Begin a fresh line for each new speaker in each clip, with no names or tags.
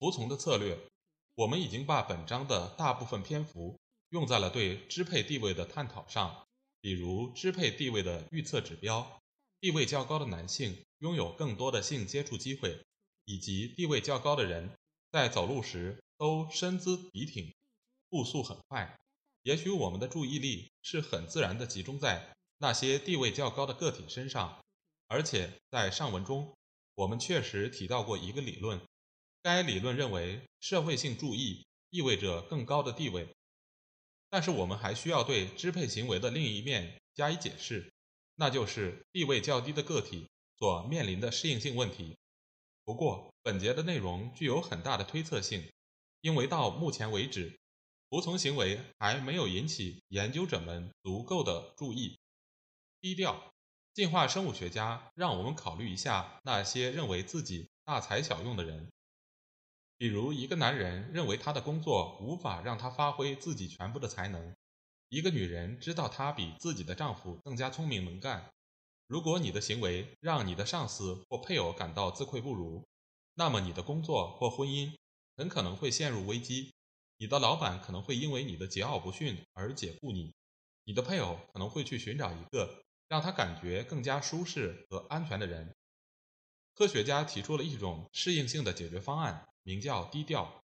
服从的策略，我们已经把本章的大部分篇幅用在了对支配地位的探讨上，比如支配地位的预测指标，地位较高的男性拥有更多的性接触机会，以及地位较高的人在走路时都身姿笔挺，步速很快。也许我们的注意力是很自然地集中在那些地位较高的个体身上。而且在上文中，我们确实提到过一个理论，该理论认为社会性注意意味着更高的地位。但是我们还需要对支配行为的另一面加以解释，那就是地位较低的个体所面临的适应性问题。不过，本节的内容具有很大的推测性，因为到目前为止，服从行为还没有引起研究者们足够的注意。低调。进化生物学家让我们考虑一下那些认为自己大材小用的人，比如一个男人认为他的工作无法让他发挥自己全部的才能，一个女人知道她比自己的丈夫更加聪明能干。如果你的行为让你的上司或配偶感到自愧不如，那么你的工作或婚姻很可能会陷入危机。你的老板可能会因为你的桀骜不驯而解雇你，你的配偶可能会去寻找一个。让他感觉更加舒适和安全的人。科学家提出了一种适应性的解决方案，名叫低调。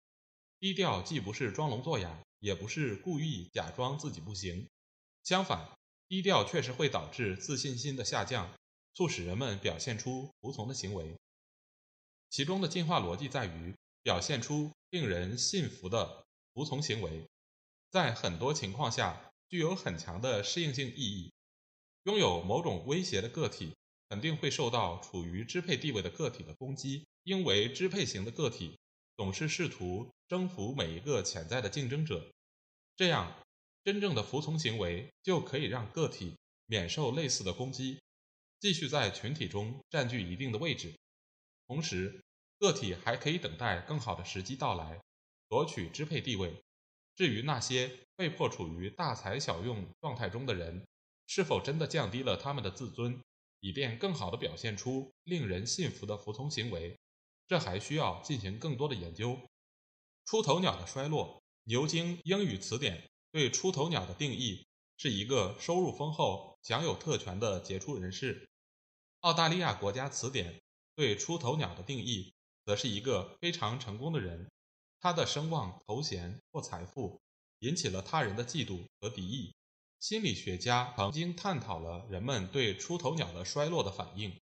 低调既不是装聋作哑，也不是故意假装自己不行。相反，低调确实会导致自信心的下降，促使人们表现出服从的行为。其中的进化逻辑在于表现出令人信服的服从行为，在很多情况下具有很强的适应性意义。拥有某种威胁的个体肯定会受到处于支配地位的个体的攻击，因为支配型的个体总是试图征服每一个潜在的竞争者。这样，真正的服从行为就可以让个体免受类似的攻击，继续在群体中占据一定的位置。同时，个体还可以等待更好的时机到来，夺取支配地位。至于那些被迫处于大材小用状态中的人，是否真的降低了他们的自尊，以便更好地表现出令人信服的服从行为？这还需要进行更多的研究。出头鸟的衰落，牛津英语词典对出头鸟的定义是一个收入丰厚、享有特权的杰出人士。澳大利亚国家词典对出头鸟的定义则是一个非常成功的人，他的声望、头衔或财富引起了他人的嫉妒和敌意。心理学家曾经探讨了人们对出头鸟的衰落的反应。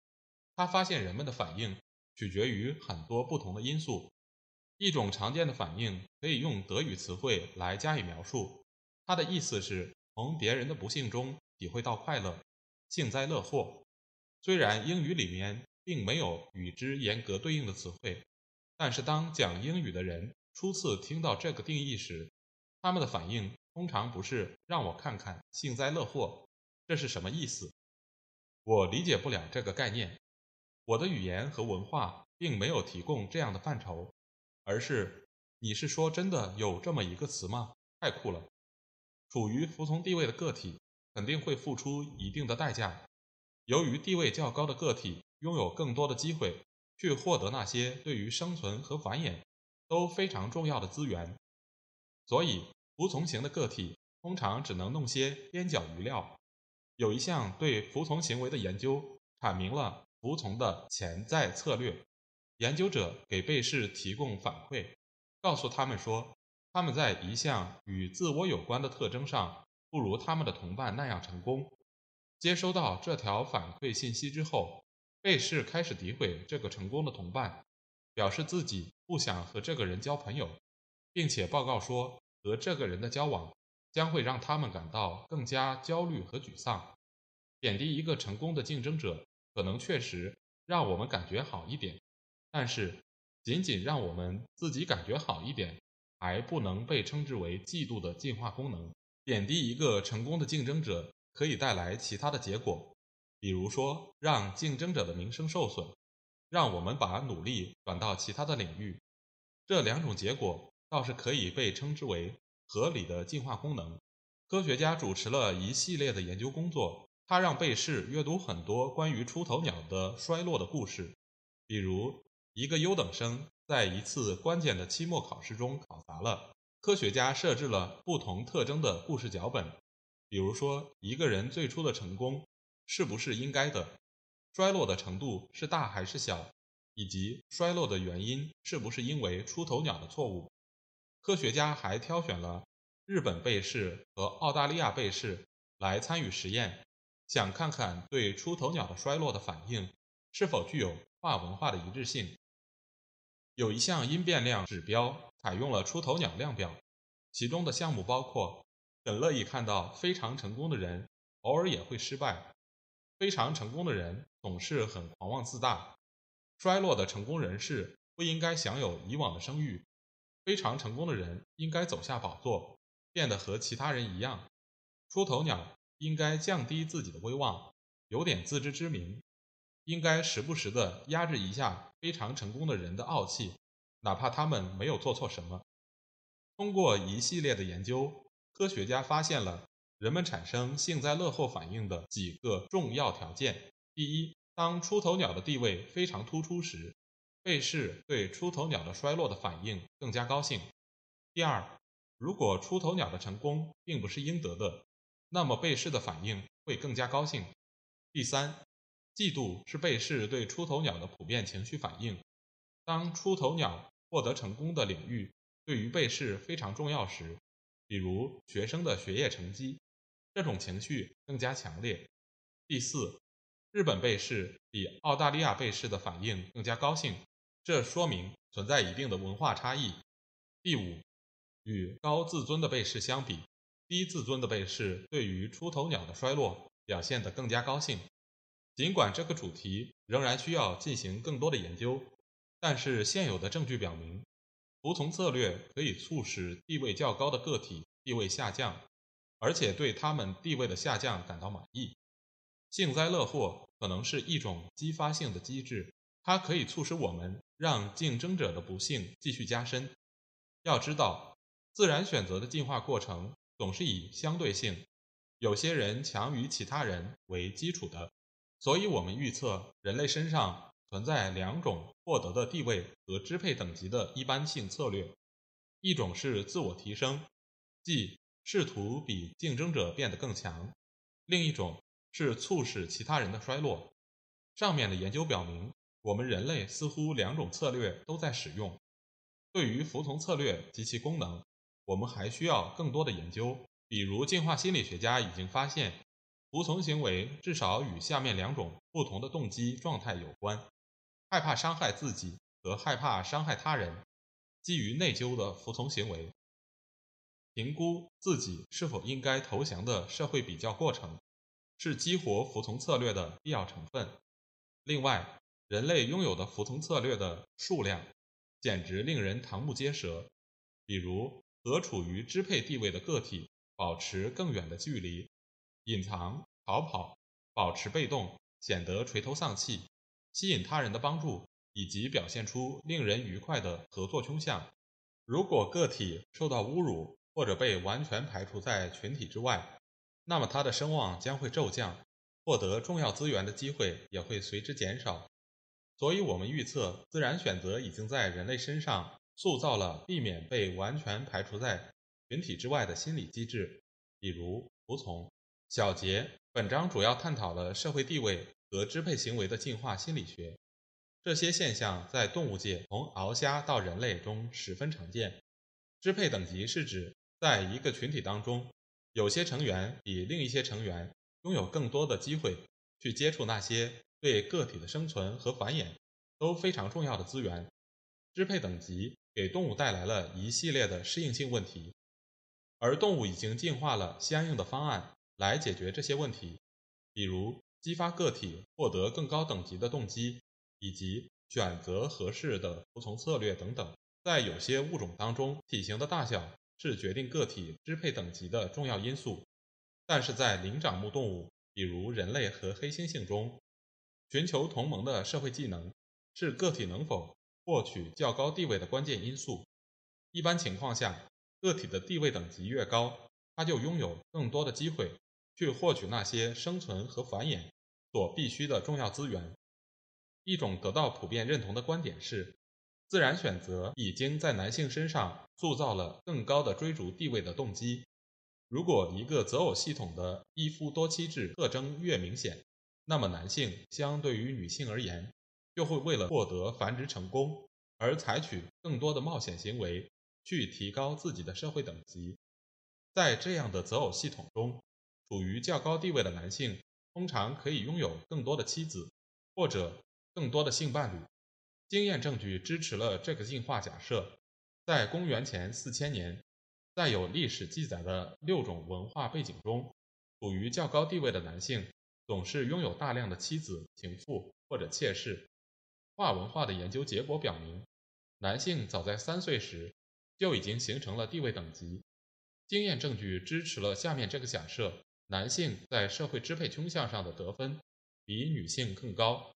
他发现人们的反应取决于很多不同的因素。一种常见的反应可以用德语词汇来加以描述，它的意思是从别人的不幸中体会到快乐，幸灾乐祸。虽然英语里面并没有与之严格对应的词汇，但是当讲英语的人初次听到这个定义时，他们的反应。通常不是让我看看幸灾乐祸，这是什么意思？我理解不了这个概念。我的语言和文化并没有提供这样的范畴，而是你是说真的有这么一个词吗？太酷了！处于服从地位的个体肯定会付出一定的代价。由于地位较高的个体拥有更多的机会去获得那些对于生存和繁衍都非常重要的资源，所以。服从型的个体通常只能弄些边角余料。有一项对服从行为的研究阐明了服从的潜在策略。研究者给被试提供反馈，告诉他们说他们在一项与自我有关的特征上不如他们的同伴那样成功。接收到这条反馈信息之后，被试开始诋毁这个成功的同伴，表示自己不想和这个人交朋友，并且报告说。和这个人的交往将会让他们感到更加焦虑和沮丧。贬低一个成功的竞争者可能确实让我们感觉好一点，但是仅仅让我们自己感觉好一点，还不能被称之为嫉妒的进化功能。贬低一个成功的竞争者，可以带来其他的结果，比如说让竞争者的名声受损，让我们把努力转到其他的领域。这两种结果倒是可以被称之为合理的进化功能。科学家主持了一系列的研究工作，他让被试阅读很多关于出头鸟的衰落的故事，比如一个优等生在一次关键的期末考试中考砸了。科学家设置了不同特征的故事脚本，比如说一个人最初的成功是不是应该的，衰落的程度是大还是小，以及衰落的原因是不是因为出头鸟的错误。科学家还挑选了日本被试和澳大利亚被试来参与实验，想看看对出头鸟的衰落的反应是否具有跨文化的一致性。有一项因变量指标采用了出头鸟量表，其中的项目包括：很乐意看到非常成功的人偶尔也会失败；非常成功的人总是很狂妄自大；衰落的成功人士不应该享有以往的声誉；非常成功的人应该走下宝座，变得和其他人一样；出头鸟应该降低自己的威望，有点自知之明。应该时不时地压制一下非常成功的人的傲气，哪怕他们没有做错什么。通过一系列的研究，科学家发现了人们产生幸灾乐祸反应的几个重要条件：第一，当出头鸟的地位非常突出时，被试对出头鸟的衰落的反应更加高兴；第二，如果出头鸟的成功并不是应得的，那么被试的反应会更加高兴；第三。嫉妒是被试对出头鸟的普遍情绪反应。当出头鸟获得成功的领域对于被试非常重要时，比如学生的学业成绩，这种情绪更加强烈。第四，日本被试比澳大利亚被试的反应更加高兴，这说明存在一定的文化差异。第五，与高自尊的被试相比，低自尊的被试对于出头鸟的衰落表现得更加高兴。尽管这个主题仍然需要进行更多的研究，但是现有的证据表明，服从策略可以促使地位较高的个体地位下降，而且对他们地位的下降感到满意。幸灾乐祸可能是一种激发性的机制，它可以促使我们让竞争者的不幸继续加深。要知道，自然选择的进化过程总是以相对性，有些人强于其他人为基础的。所以，我们预测人类身上存在两种获得的地位和支配等级的一般性策略：一种是自我提升，即试图比竞争者变得更强；另一种是促使其他人的衰落。上面的研究表明，我们人类似乎两种策略都在使用。对于服从策略及其功能，我们还需要更多的研究。比如，进化心理学家已经发现。服从行为至少与下面两种不同的动机状态有关：害怕伤害自己和害怕伤害他人。基于内疚的服从行为，评估自己是否应该投降的社会比较过程，是激活服从策略的必要成分。另外，人类拥有的服从策略的数量简直令人瞠目结舌。比如，和处于支配地位的个体保持更远的距离。隐藏、逃跑、保持被动、显得垂头丧气、吸引他人的帮助，以及表现出令人愉快的合作倾向。如果个体受到侮辱或者被完全排除在群体之外，那么他的声望将会骤降，获得重要资源的机会也会随之减少。所以，我们预测自然选择已经在人类身上塑造了避免被完全排除在群体之外的心理机制，比如服从。小结：本章主要探讨了社会地位和支配行为的进化心理学。这些现象在动物界从鳌虾到人类中十分常见。支配等级是指在一个群体当中，有些成员比另一些成员拥有更多的机会去接触那些对个体的生存和繁衍都非常重要的资源。支配等级给动物带来了一系列的适应性问题，而动物已经进化了相应的方案。来解决这些问题，比如激发个体获得更高等级的动机，以及选择合适的服从策略等等。在有些物种当中，体型的大小是决定个体支配等级的重要因素，但是在灵长目动物，比如人类和黑猩猩中，寻求同盟的社会技能是个体能否获取较高地位的关键因素。一般情况下，个体的地位等级越高，他就拥有更多的机会去获取那些生存和繁衍所必需的重要资源。一种得到普遍认同的观点是，自然选择已经在男性身上塑造了更高的追逐地位的动机。如果一个择偶系统的一夫多妻制特征越明显，那么男性相对于女性而言，就会为了获得繁殖成功而采取更多的冒险行为。去提高自己的社会等级，在这样的择偶系统中，处于较高地位的男性通常可以拥有更多的妻子或者更多的性伴侣。经验证据支持了这个进化假设。在公元前四千年，在有历史记载的六种文化背景中，处于较高地位的男性总是拥有大量的妻子、情妇或者妾室。跨文化的研究结果表明，男性早在三岁时。就已经形成了地位等级。经验证据支持了下面这个假设：男性在社会支配倾向上的得分比女性更高。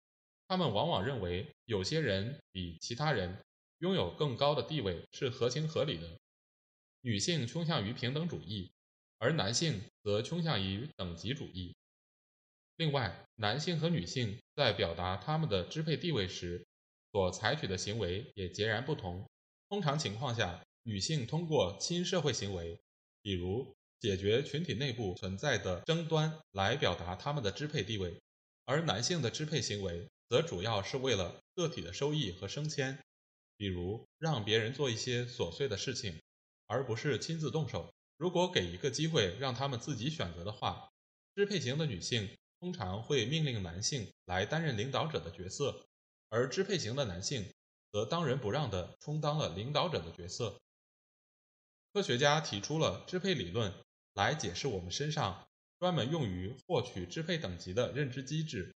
他们往往认为有些人比其他人拥有更高的地位是合情合理的。女性倾向于平等主义，而男性则倾向于等级主义。另外，男性和女性在表达他们的支配地位时所采取的行为也截然不同。通常情况下，女性通过亲社会行为，比如解决群体内部存在的争端，来表达他们的支配地位；而男性的支配行为则主要是为了个体的收益和升迁，比如让别人做一些琐碎的事情，而不是亲自动手。如果给一个机会让他们自己选择的话，支配型的女性通常会命令男性来担任领导者的角色，而支配型的男性则当仁不让地充当了领导者的角色。科学家提出了支配理论来解释我们身上专门用于获取支配等级的认知机制。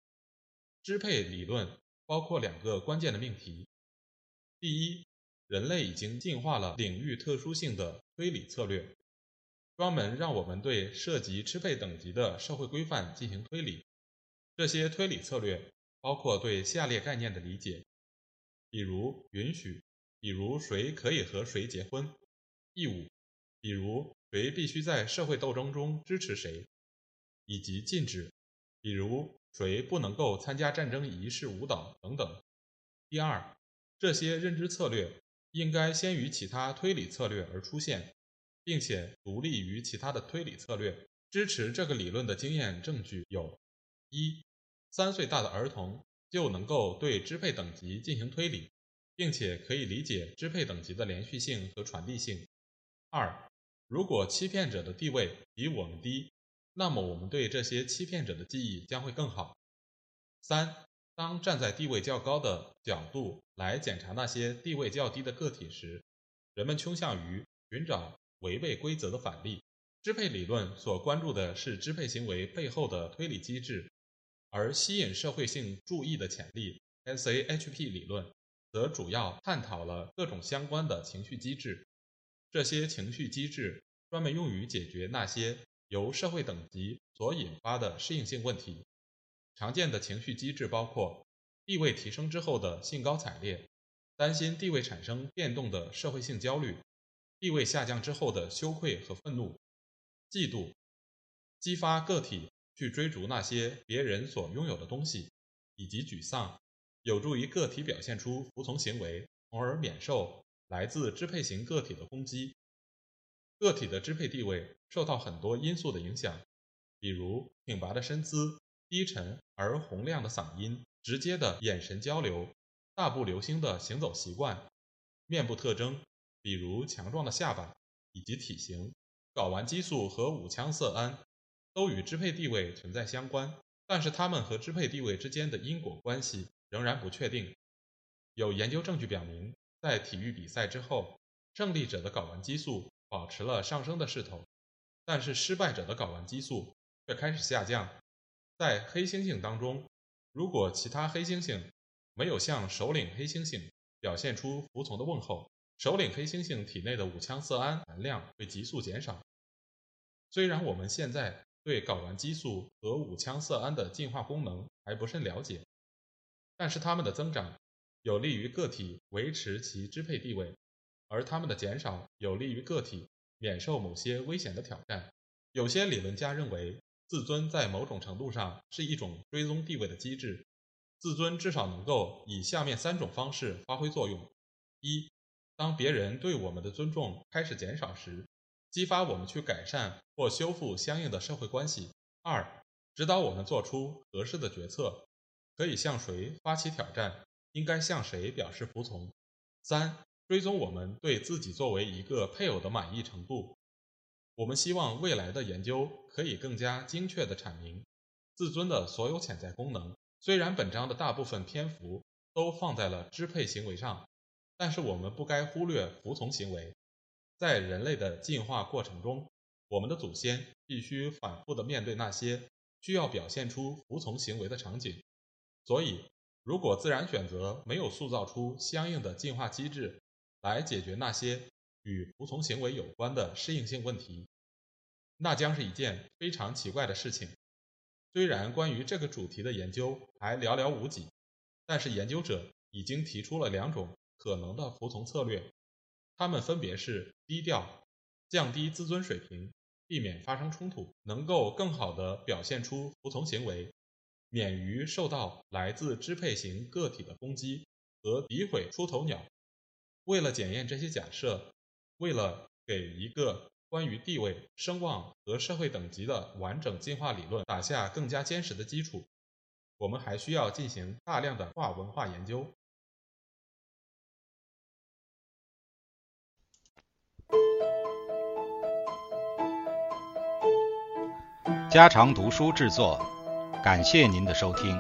支配理论包括两个关键的命题：第一，人类已经进化了领域特殊性的推理策略，专门让我们对涉及支配等级的社会规范进行推理。这些推理策略包括对下列概念的理解，比如允许，比如谁可以和谁结婚。义务，比如谁必须在社会斗争中支持谁，以及禁止，比如谁不能够参加战争仪式舞蹈等等。第二，这些认知策略应该先于其他推理策略而出现，并且独立于其他的推理策略。支持这个理论的经验证据有：一，三岁大的儿童就能够对支配等级进行推理，并且可以理解支配等级的连续性和传递性。二，如果欺骗者的地位比我们低，那么我们对这些欺骗者的记忆将会更好。三，当站在地位较高的角度来检查那些地位较低的个体时，人们倾向于寻找违背规则的反例。支配理论所关注的是支配行为背后的推理机制，而吸引社会性注意的潜力 （SAHP 理论）则主要探讨了各种相关的情绪机制。这些情绪机制专门用于解决那些由社会等级所引发的适应性问题。常见的情绪机制包括地位提升之后的兴高采烈、担心地位产生变动的社会性焦虑、地位下降之后的羞愧和愤怒、嫉妒、激发个体去追逐那些别人所拥有的东西，以及沮丧，有助于个体表现出服从行为，从而免受。来自支配型个体的攻击，个体的支配地位受到很多因素的影响，比如挺拔的身姿、低沉而洪亮的嗓音、直接的眼神交流、大步流星的行走习惯、面部特征，比如强壮的下巴以及体型。睾丸激素和五羟色胺都与支配地位存在相关，但是它们和支配地位之间的因果关系仍然不确定。有研究证据表明。在体育比赛之后，胜利者的睾丸激素保持了上升的势头，但是失败者的睾丸激素却开始下降。在黑猩猩当中，如果其他黑猩猩没有向首领黑猩猩表现出服从的问候，首领黑猩猩体内的五羟色胺含量会急速减少。虽然我们现在对睾丸激素和五羟色胺的进化功能还不甚了解，但是它们的增长有利于个体维持其支配地位，而它们的减少有利于个体免受某些危险的挑战。有些理论家认为，自尊在某种程度上是一种追踪地位的机制。自尊至少能够以下面三种方式发挥作用：一，当别人对我们的尊重开始减少时。激发我们去改善或修复相应的社会关系。二、指导我们做出合适的决策，可以向谁发起挑战，应该向谁表示服从。三、追踪我们对自己作为一个配偶的满意程度。我们希望未来的研究可以更加精确地阐明自尊的所有潜在功能。虽然本章的大部分篇幅都放在了支配行为上，但是我们不该忽略服从行为。在人类的进化过程中，我们的祖先必须反复地面对那些需要表现出服从行为的场景。所以，如果自然选择没有塑造出相应的进化机制来解决那些与服从行为有关的适应性问题，那将是一件非常奇怪的事情。虽然关于这个主题的研究还寥寥无几，但是研究者已经提出了两种可能的服从策略。他们分别是低调、降低自尊水平、避免发生冲突、能够更好地表现出服从行为、免于受到来自支配型个体的攻击和诋毁出头鸟。为了检验这些假设，为了给一个关于地位、声望和社会等级的完整进化理论打下更加坚实的基础，我们还需要进行大量的跨文化研究。
家常读书制作，感谢您的收听。